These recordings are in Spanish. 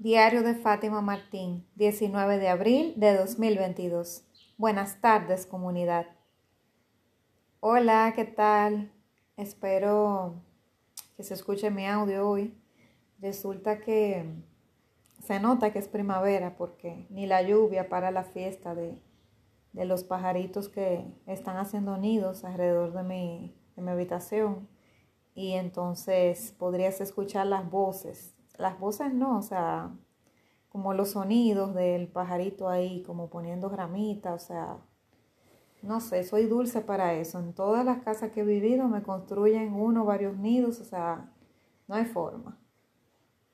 Diario de Fátima Martín, 19 de abril de 2022. Buenas tardes, comunidad. Hola, ¿qué tal? Espero que se escuche mi audio hoy. Resulta que se nota que es primavera porque ni la lluvia para la fiesta de, de los pajaritos que están haciendo nidos alrededor de mi, de mi habitación. Y entonces podrías escuchar las voces las voces no, o sea, como los sonidos del pajarito ahí, como poniendo ramita, o sea, no sé, soy dulce para eso. En todas las casas que he vivido me construyen uno varios nidos, o sea, no hay forma.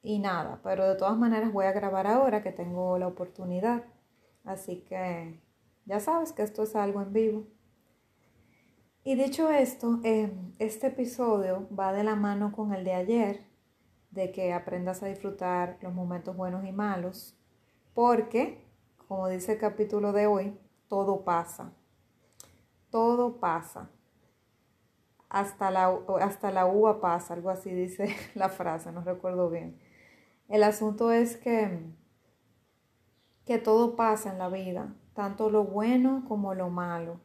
Y nada, pero de todas maneras voy a grabar ahora que tengo la oportunidad. Así que ya sabes que esto es algo en vivo. Y dicho esto, eh, este episodio va de la mano con el de ayer, de que aprendas a disfrutar los momentos buenos y malos, porque, como dice el capítulo de hoy, todo pasa. Todo pasa. Hasta la, hasta la uva pasa, algo así dice la frase, no recuerdo bien. El asunto es que, que todo pasa en la vida, tanto lo bueno como lo malo.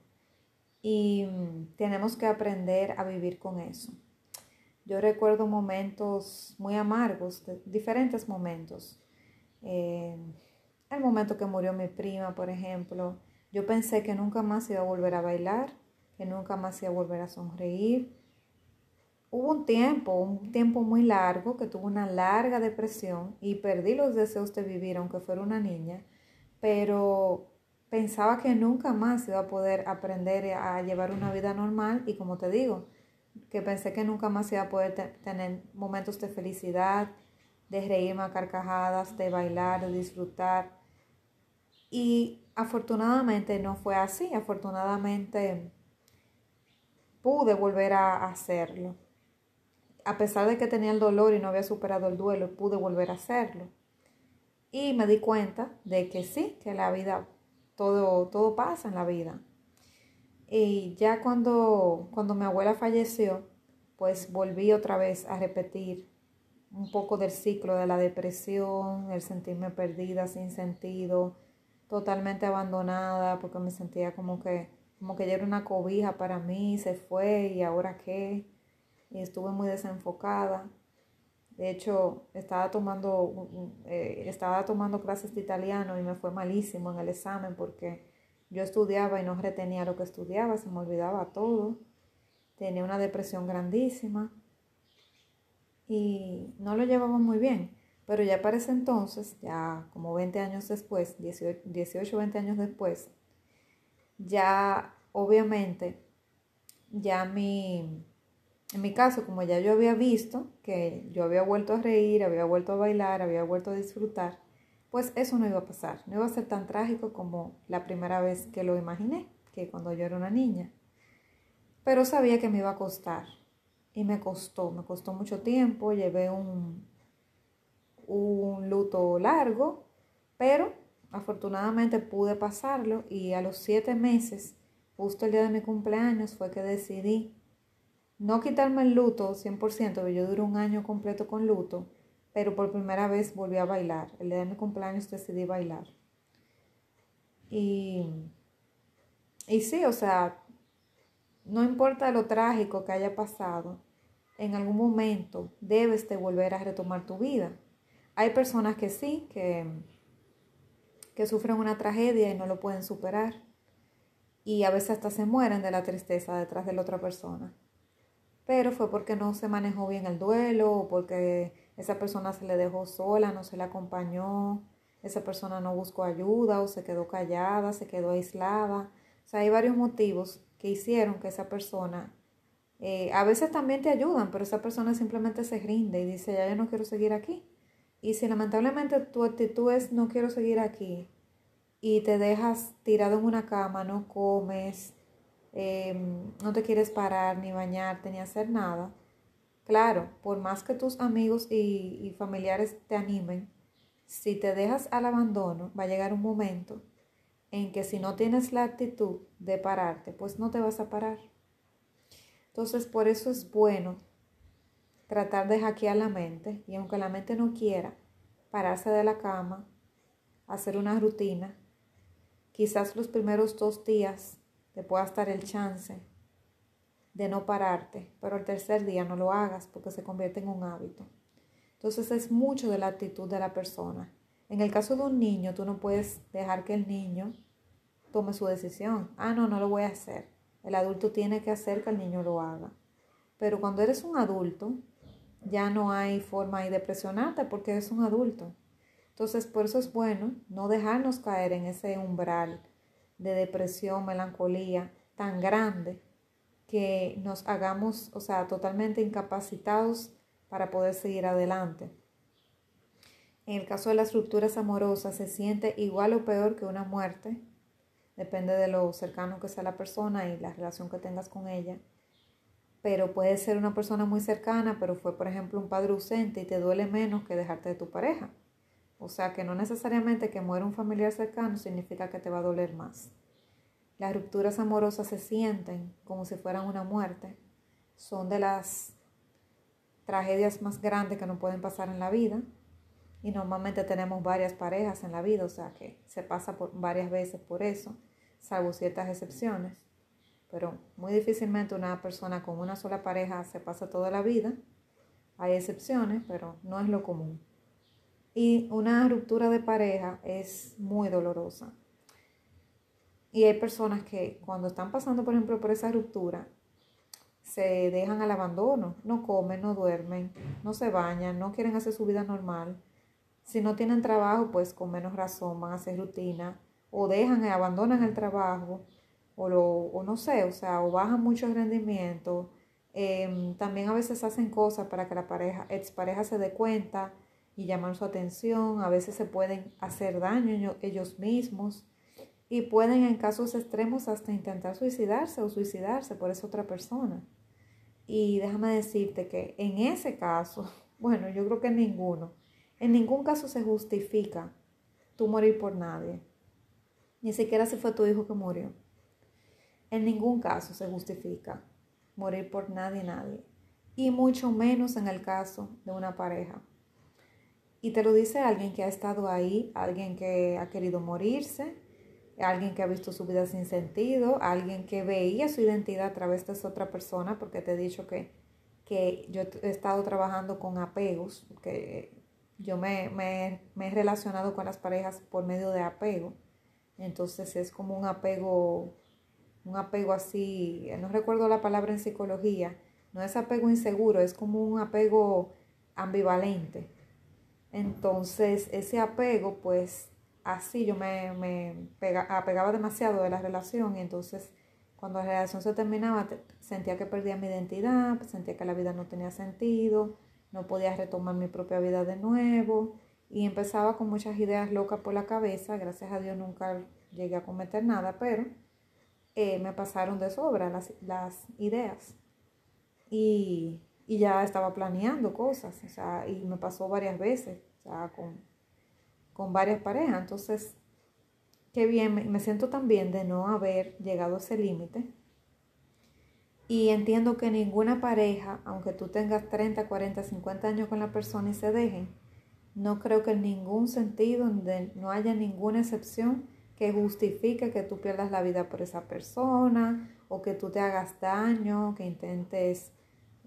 Y mm, tenemos que aprender a vivir con eso. Yo recuerdo momentos muy amargos, diferentes momentos. Eh, el momento que murió mi prima, por ejemplo, yo pensé que nunca más iba a volver a bailar, que nunca más iba a volver a sonreír. Hubo un tiempo, un tiempo muy largo, que tuve una larga depresión y perdí los deseos de vivir, aunque fuera una niña, pero pensaba que nunca más iba a poder aprender a llevar una vida normal y como te digo, que pensé que nunca más iba a poder tener momentos de felicidad, de reírme a carcajadas, de bailar, de disfrutar. Y afortunadamente no fue así, afortunadamente pude volver a hacerlo. A pesar de que tenía el dolor y no había superado el duelo, pude volver a hacerlo. Y me di cuenta de que sí, que la vida, todo, todo pasa en la vida. Y ya cuando, cuando mi abuela falleció, pues volví otra vez a repetir un poco del ciclo de la depresión, el sentirme perdida, sin sentido, totalmente abandonada, porque me sentía como que, como que era una cobija para mí, se fue y ahora qué, y estuve muy desenfocada. De hecho, estaba tomando, eh, estaba tomando clases de italiano y me fue malísimo en el examen porque yo estudiaba y no retenía lo que estudiaba, se me olvidaba todo. Tenía una depresión grandísima y no lo llevaba muy bien. Pero ya para ese entonces, ya como 20 años después, 18, 20 años después, ya obviamente, ya mi, en mi caso, como ya yo había visto que yo había vuelto a reír, había vuelto a bailar, había vuelto a disfrutar, pues eso no iba a pasar, no iba a ser tan trágico como la primera vez que lo imaginé, que cuando yo era una niña. Pero sabía que me iba a costar y me costó, me costó mucho tiempo, llevé un, un luto largo, pero afortunadamente pude pasarlo y a los siete meses, justo el día de mi cumpleaños, fue que decidí no quitarme el luto 100%, yo duré un año completo con luto, pero por primera vez volví a bailar. El día de mi cumpleaños decidí bailar. Y, y sí, o sea, no importa lo trágico que haya pasado, en algún momento debes de volver a retomar tu vida. Hay personas que sí, que, que sufren una tragedia y no lo pueden superar. Y a veces hasta se mueren de la tristeza detrás de la otra persona. Pero fue porque no se manejó bien el duelo o porque esa persona se le dejó sola, no se le acompañó, esa persona no buscó ayuda o se quedó callada, se quedó aislada. O sea, hay varios motivos que hicieron que esa persona, eh, a veces también te ayudan, pero esa persona simplemente se rinde y dice, ya yo no quiero seguir aquí. Y si lamentablemente tu actitud es no quiero seguir aquí y te dejas tirado en una cama, no comes, em, no te quieres parar, ni bañarte, ni hacer nada, Claro, por más que tus amigos y, familiares te animen, si te dejas al abandono, va a llegar un momento en que si no tienes la actitud de pararte, pues no te vas a parar. Entonces, por eso es bueno tratar de hackear la mente y aunque la mente no quiera, pararse de la cama, hacer una rutina. Quizás los primeros dos días te pueda estar el chance de no pararte, pero el tercer día no lo hagas porque se convierte en un hábito. Entonces es mucho de la actitud de la persona. En el caso de un niño, tú no puedes dejar que el niño tome su decisión. Ah, no, no lo voy a hacer. El adulto tiene que hacer que el niño lo haga. Pero cuando eres un adulto, ya no hay forma de presionarte porque eres un adulto. Entonces, por eso es bueno no dejarnos caer en ese umbral de depresión, melancolía tan grande que nos hagamos, o sea, totalmente incapacitados para poder seguir adelante. En el caso de las rupturas amorosas se siente igual o peor que una muerte, depende de lo cercano que sea la persona y la relación que tengas con ella. Pero puede ser una persona muy cercana, pero fue por ejemplo un padre ausente y te duele menos que dejarte de tu pareja. O sea que no necesariamente que muera un familiar cercano significa que te va a doler más. Las rupturas amorosas se sienten como si fueran una muerte. Son de las tragedias más grandes que nos pueden pasar en la vida. Y normalmente tenemos varias parejas en la vida, o sea que se pasa por varias veces por eso, salvo ciertas excepciones. Pero muy difícilmente una persona con una sola pareja se pasa toda la vida. Hay excepciones, pero no es lo común. Y una ruptura de pareja es muy dolorosa. Y hay personas que cuando están pasando, por ejemplo, por esa ruptura, se dejan al abandono, no comen, no duermen, no se bañan, no quieren hacer su vida normal. Si no tienen trabajo, pues con menos razón van a hacer rutina o dejan y abandonan el trabajo o, lo, o no sé, o sea, o bajan mucho el rendimiento. Em, también a veces hacen cosas para que la pareja, expareja se dé cuenta y llaman su atención. A veces se pueden hacer daño ellos mismos y pueden en casos extremos hasta intentar suicidarse o suicidarse por esa otra persona. Y déjame decirte que en ese caso, bueno, yo creo que en ninguno, en ningún caso se justifica tú morir por nadie. Ni siquiera si fue tu hijo que murió. En ningún caso se justifica morir por nadie, nadie. Y mucho menos en el caso de una pareja. Y te lo dice alguien que ha estado ahí, alguien que ha querido morirse, alguien que ha visto su vida sin sentido, alguien que veía su identidad a través de esa otra persona, porque te he dicho que, que yo he estado trabajando con apegos, que yo me, me, me, he relacionado con las parejas por medio de apego. Entonces es como un apego, un apego así, no recuerdo la palabra en psicología, no es apego inseguro, es como un apego ambivalente. Entonces ese apego pues así yo me, me apegaba demasiado de la relación y entonces cuando la relación se terminaba sentía que perdía mi identidad, sentía que la vida no tenía sentido, no podía retomar mi propia vida de nuevo y empezaba con muchas ideas locas por la cabeza, gracias a Dios nunca llegué a cometer nada, pero eh, me pasaron de sobra las, las ideas. Y, y, ya estaba planeando cosas, o sea, y me pasó varias veces, o sea, con varias parejas. Entonces, qué bien, me siento tan bien de no haber llegado a ese límite. Y entiendo que ninguna pareja, aunque tú tengas 30, 40, 50 años con la persona y se dejen, no creo que en ningún sentido, donde no haya ninguna excepción que justifique que tú pierdas la vida por esa persona o que tú te hagas daño, que intentes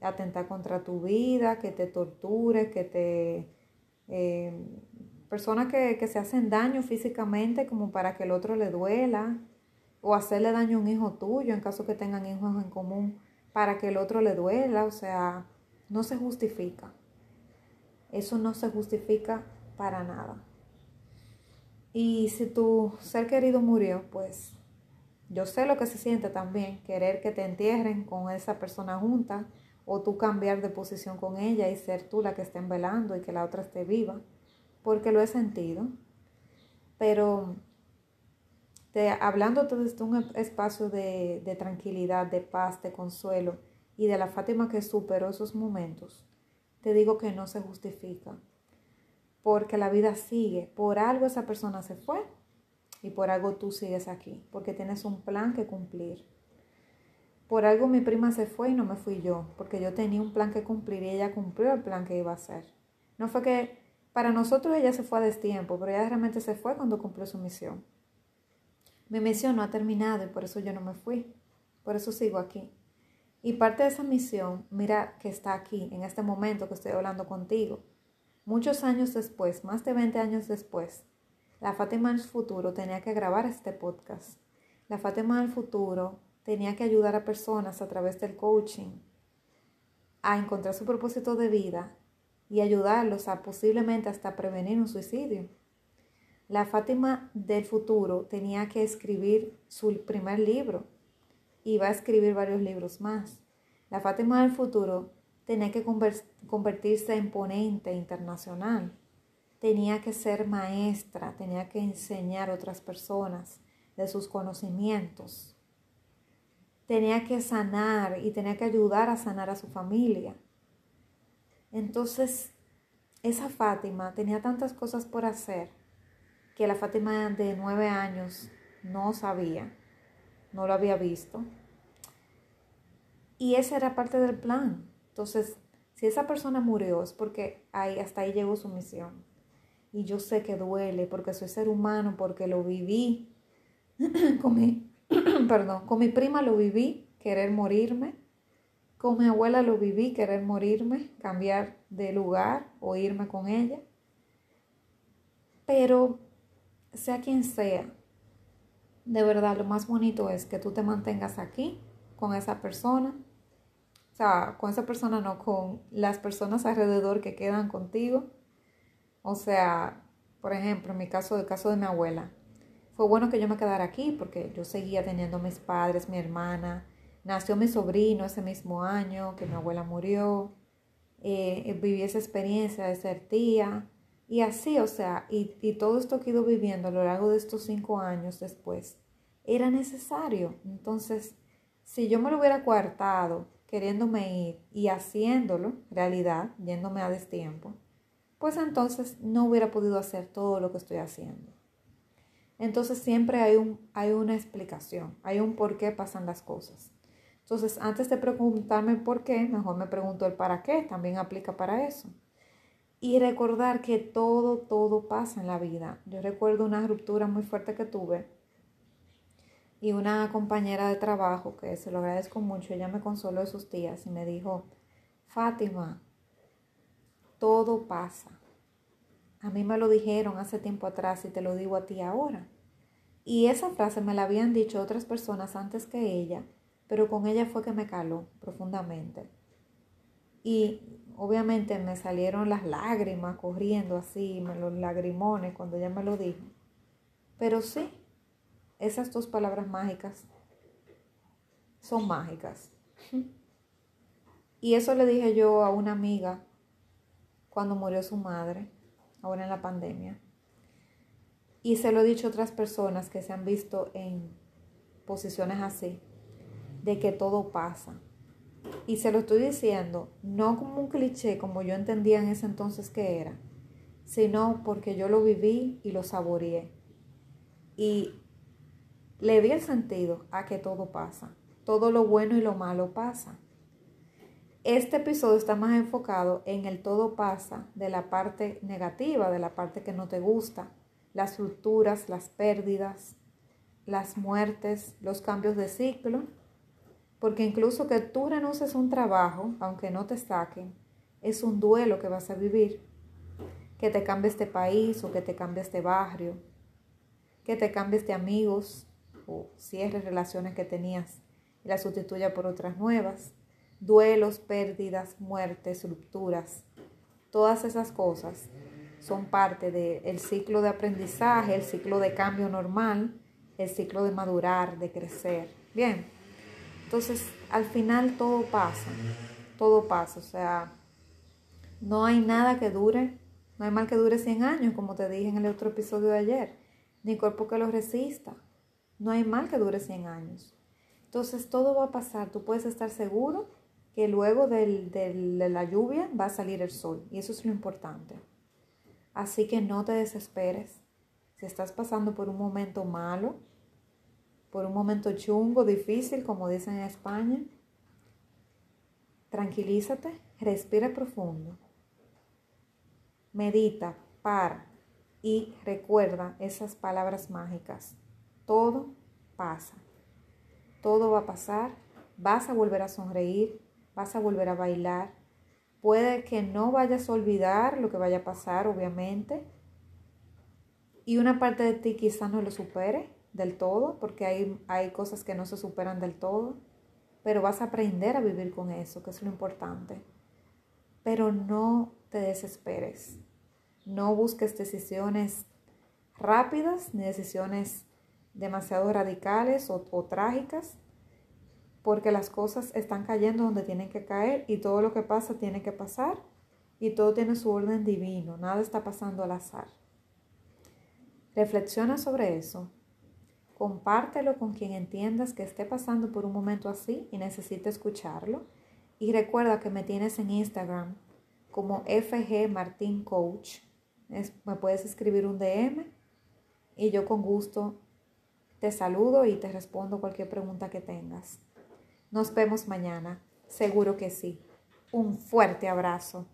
atentar contra tu vida, que te tortures, que te eh, Personas que, se hacen daño físicamente como para que el otro le duela o hacerle daño a un hijo tuyo en caso que tengan hijos en común para que el otro le duela, o sea, no se justifica. Eso no se justifica para nada. Y si tu ser querido murió, pues yo sé lo que se siente también, querer que te entierren con esa persona junta o tú cambiar de posición con ella y ser tú la que esté velando y que la otra esté viva porque lo he sentido, pero te, hablándote desde un espacio de, de tranquilidad, de paz, de consuelo y de la Fátima que superó esos momentos, te digo que no se justifica, porque la vida sigue, por algo esa persona se fue y por algo tú sigues aquí, porque tienes un plan que cumplir. Por algo mi prima se fue y no me fui yo, porque yo tenía un plan que cumplir y ella cumplió el plan que iba a hacer. No fue que Para nosotros ella se fue a destiempo, pero ella realmente se fue cuando cumplió su misión. Mi misión no ha terminado y por eso yo no me fui. Por eso sigo aquí. Y parte de esa misión, mira que está aquí, en este momento que estoy hablando contigo. Muchos años después, más de 20 años después, la Fátima del futuro tenía que grabar este podcast. La Fátima del futuro tenía que ayudar a personas a través del coaching a encontrar su propósito de vida y ayudarlos a posiblemente hasta prevenir un suicidio. La Fátima del futuro tenía que escribir su primer libro y va a escribir varios libros más. La Fátima del futuro tenía que convertirse en ponente internacional, tenía que ser maestra, tenía que enseñar a otras personas de sus conocimientos, tenía que sanar y tenía que ayudar a sanar a su familia. Entonces, esa Fátima tenía tantas cosas por hacer que la Fátima de nueve años no sabía, no lo había visto. Y esa era parte del plan. Entonces, si esa persona murió es porque ahí, hasta ahí llegó su misión. Y yo sé que duele porque soy ser humano, porque lo viví. con mi, perdón, con mi prima lo viví, querer morirme. Con mi abuela lo viví, querer morirme, cambiar de lugar o irme con ella. Pero sea quien sea, de verdad lo más bonito es que tú te mantengas aquí con esa persona. O sea, con esa persona no, con las personas alrededor que quedan contigo. O sea, por ejemplo, en mi caso, el caso de mi abuela, fue bueno que yo me quedara aquí porque yo seguía teniendo mis padres, mi hermana, Nació mi sobrino ese mismo año que mi abuela murió. Eh, eh, viví esa experiencia de ser tía. Y así, o sea, y, y todo esto que he ido viviendo a lo largo de estos cinco años después, era necesario. Entonces, si yo me lo hubiera coartado queriéndome ir y haciéndolo, realidad, yéndome a destiempo, pues entonces no hubiera podido hacer todo lo que estoy haciendo. Entonces siempre hay, un, hay una explicación, hay un por qué pasan las cosas. Entonces, antes de preguntarme por qué, mejor me pregunto el para qué, también aplica para eso. Y recordar que todo, todo pasa en la vida. Yo recuerdo una ruptura muy fuerte que tuve y una compañera de trabajo, que se lo agradezco mucho, ella me consoló esos días y me dijo, Fátima, todo pasa. A mí me lo dijeron hace tiempo atrás y te lo digo a ti ahora. Y esa frase me la habían dicho otras personas antes que ella pero con ella fue que me caló profundamente. Y obviamente me salieron las lágrimas corriendo así, los lagrimones cuando ella me lo dijo. Pero sí, esas dos palabras mágicas son mágicas. Y eso le dije yo a una amiga cuando murió su madre, ahora en la pandemia. Y se lo he dicho a otras personas que se han visto en posiciones así de que todo pasa. Y se lo estoy diciendo no como un cliché como yo entendía en ese entonces que era, sino porque yo lo viví y lo saboreé. Y le vi el sentido a que todo pasa. Todo lo bueno y lo malo pasa. Este episodio está más enfocado en el todo pasa de la parte negativa, de la parte que no te gusta, las rupturas, las pérdidas, las muertes, los cambios de ciclo porque incluso que tú renuncies a un trabajo, aunque no te saquen, es un duelo que vas a vivir. Que te cambies de país o que te cambies de barrio, que te cambies de amigos o cierres relaciones que tenías y las sustituya por otras nuevas. Duelos, pérdidas, muertes, rupturas. Todas esas cosas son parte del ciclo de aprendizaje, el ciclo de cambio normal, el ciclo de madurar, de crecer. Bien. Entonces, al final todo pasa, todo pasa, o sea, no hay nada que dure, no hay mal que dure 100 años, como te dije en el otro episodio de ayer, ni cuerpo que lo resista, no hay mal que dure 100 años. Entonces, todo va a pasar, tú puedes estar seguro que luego de la lluvia va a salir el sol, y eso es lo importante. Así que no te desesperes. Si estás pasando por un momento malo, por un momento chungo, difícil, como dicen en España, tranquilízate, respira profundo, medita, para y recuerda esas palabras mágicas. Todo pasa. Todo va a pasar. Vas a volver a sonreír. Vas a volver a bailar. Puede que no vayas a olvidar lo que vaya a pasar, obviamente. Y una parte de ti quizás no lo supere del todo, porque hay, hay cosas que no se superan del todo. Pero vas a aprender a vivir con eso, que es lo importante. Pero no te desesperes. No busques decisiones rápidas ni decisiones demasiado radicales o, trágicas, porque las cosas están cayendo donde tienen que caer y todo lo que pasa tiene que pasar y todo tiene su orden divino, nada está pasando al azar. Reflexiona sobre eso, compártelo con quien entiendas que esté pasando por un momento así y necesite escucharlo y recuerda que me tienes en Instagram como FG Martín Coach me puedes escribir un DM y yo con gusto te saludo y te respondo cualquier pregunta que tengas. Nos vemos mañana, seguro que sí. Un fuerte abrazo.